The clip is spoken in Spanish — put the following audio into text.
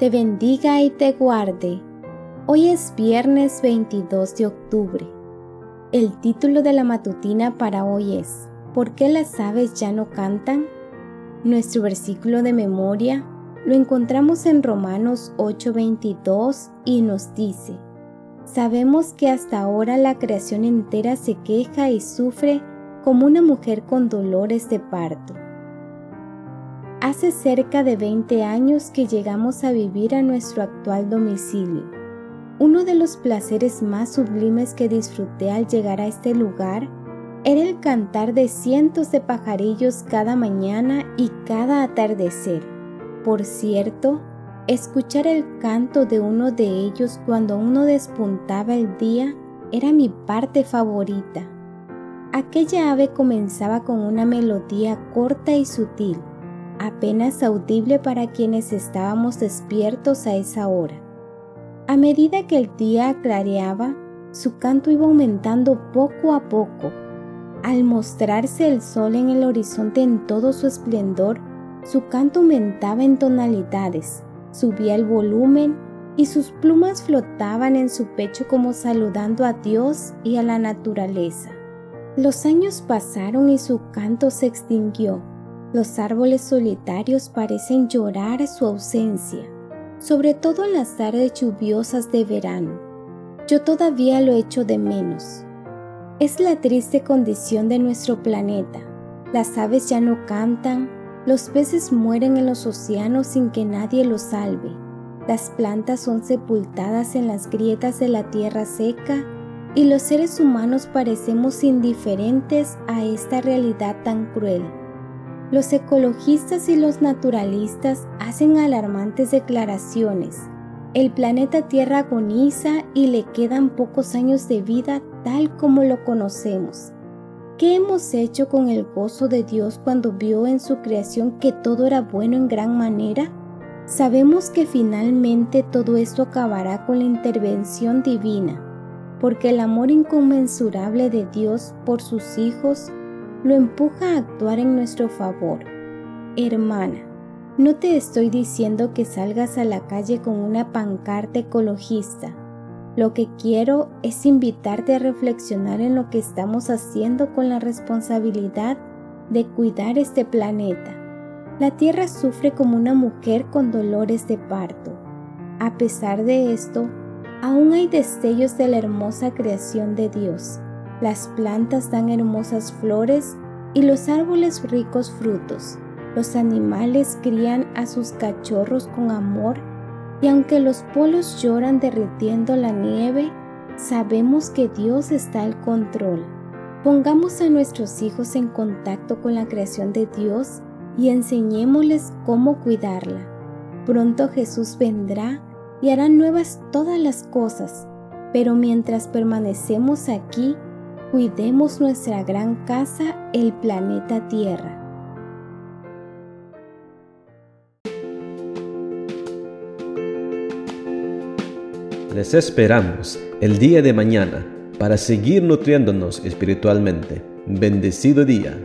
te bendiga y te guarde. Hoy es viernes 22 de octubre. El título de la matutina para hoy es ¿Por qué las aves ya no cantan? Nuestro versículo de memoria lo encontramos en Romanos 8:22 y nos dice, Sabemos que hasta ahora la creación entera se queja y sufre como una mujer con dolores de parto. Hace cerca de 20 años que llegamos a vivir a nuestro actual domicilio. Uno de los placeres más sublimes que disfruté al llegar a este lugar era el cantar de cientos de pajarillos cada mañana y cada atardecer. Por cierto, escuchar el canto de uno de ellos cuando uno despuntaba el día era mi parte favorita. Aquella ave comenzaba con una melodía corta y sutil apenas audible para quienes estábamos despiertos a esa hora. A medida que el día clareaba, su canto iba aumentando poco a poco. Al mostrarse el sol en el horizonte en todo su esplendor, su canto aumentaba en tonalidades, subía el volumen y sus plumas flotaban en su pecho como saludando a Dios y a la naturaleza. Los años pasaron y su canto se extinguió, los árboles solitarios parecen llorar su ausencia, sobre todo en las tardes lluviosas de verano. Yo todavía lo echo de menos. Es la triste condición de nuestro planeta. Las aves ya no cantan, los peces mueren en los océanos sin que nadie los salve. Las plantas son sepultadas en las grietas de la tierra seca y los seres humanos parecemos indiferentes a esta realidad tan cruel. Los ecologistas y los naturalistas hacen alarmantes declaraciones. El planeta Tierra agoniza y le quedan pocos años de vida tal como lo conocemos. ¿Qué hemos hecho con el gozo de Dios cuando vio en su creación que todo era bueno en gran manera? Sabemos que finalmente todo esto acabará con la intervención divina, porque el amor inconmensurable de Dios por sus hijos lo empuja a actuar en nuestro favor. Hermana, no te estoy diciendo que salgas a la calle con una pancarta ecologista. Lo que quiero es invitarte a reflexionar en lo que estamos haciendo con la responsabilidad de cuidar este planeta. La Tierra sufre como una mujer con dolores de parto. A pesar de esto, aún hay destellos de la hermosa creación de Dios las plantas dan hermosas flores y los árboles ricos frutos. Los animales crían a sus cachorros con amor y aunque los polos lloran derritiendo la nieve, sabemos que Dios está al control. Pongamos a nuestros hijos en contacto con la creación de Dios y enseñémosles cómo cuidarla. Pronto Jesús vendrá y hará nuevas todas las cosas, pero mientras permanecemos aquí, Cuidemos nuestra gran casa, el planeta Tierra. Les esperamos el día de mañana para seguir nutriéndonos espiritualmente. Bendecido día.